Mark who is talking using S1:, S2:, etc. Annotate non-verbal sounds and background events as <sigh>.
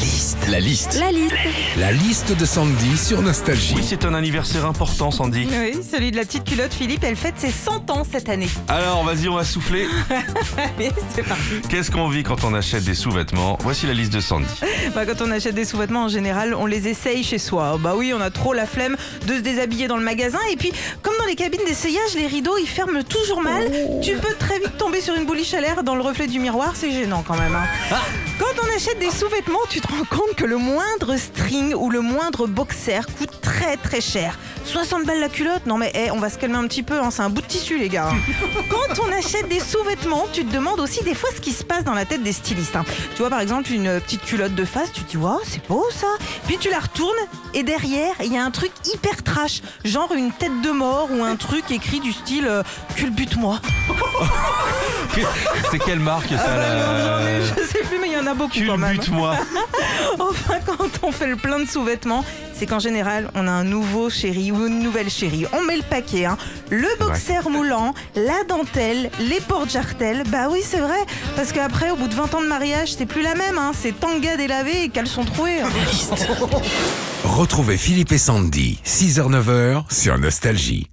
S1: liste. La liste.
S2: La liste.
S1: La liste de Sandy sur Nostalgie.
S3: Oui, c'est un anniversaire important, Sandy.
S2: Oui, celui de la petite culotte Philippe, elle fête ses 100 ans cette année.
S3: Alors, vas-y, on va souffler. <laughs>
S2: Allez, c'est parti.
S3: Qu'est-ce qu'on vit quand on achète des sous-vêtements? Voici la liste de Sandy.
S2: Bah, quand on achète des sous-vêtements en général, on les essaye chez soi. Bah oui, on a trop la flemme de se déshabiller dans le magasin. Et puis, comme dans les cabines d'essayage, les rideaux ils ferment toujours mal. Tu peux très vite tomber sur une bouliche à l'air dans le reflet du miroir. C'est gênant quand même. hein. Quand on achète des sous-vêtements, tu te rends compte que le moindre string ou le moindre boxer coûte très très cher. 60 balles la culotte? Non mais eh, on va se calmer un petit peu, hein, c'est un bout de tissu les gars. <laughs> Quand on achète des sous-vêtements, tu te demandes aussi des fois ce qui se passe dans la tête des stylistes. hein. Tu vois par exemple une petite culotte de face, tu te dis waouh c'est beau ça. Puis tu la retournes et derrière il y a un truc hyper trash, genre une tête de mort ou un truc écrit du style euh, culbute-moi. <laughs>
S3: C'est quelle marque ça
S2: Ah bah
S3: là
S2: non, j'en ai, je sais en a beaucoup quand même.
S3: Culbute-moi. <laughs>
S2: Enfin, quand on fait le plein de sous-vêtements, c'est qu'en général, on a un nouveau chéri ou une nouvelle chérie. On met le paquet, hein. Le boxer moulant, la dentelle, les porte-jartelles. Bah oui, c'est vrai. Parce qu'après, au bout de 20 ans de mariage, c'est plus la même, hein. C'est tanga délavé et caleçon troué. hein.
S1: Retrouvez Philippe et Sandy, 6h-9h sur Nostalgie.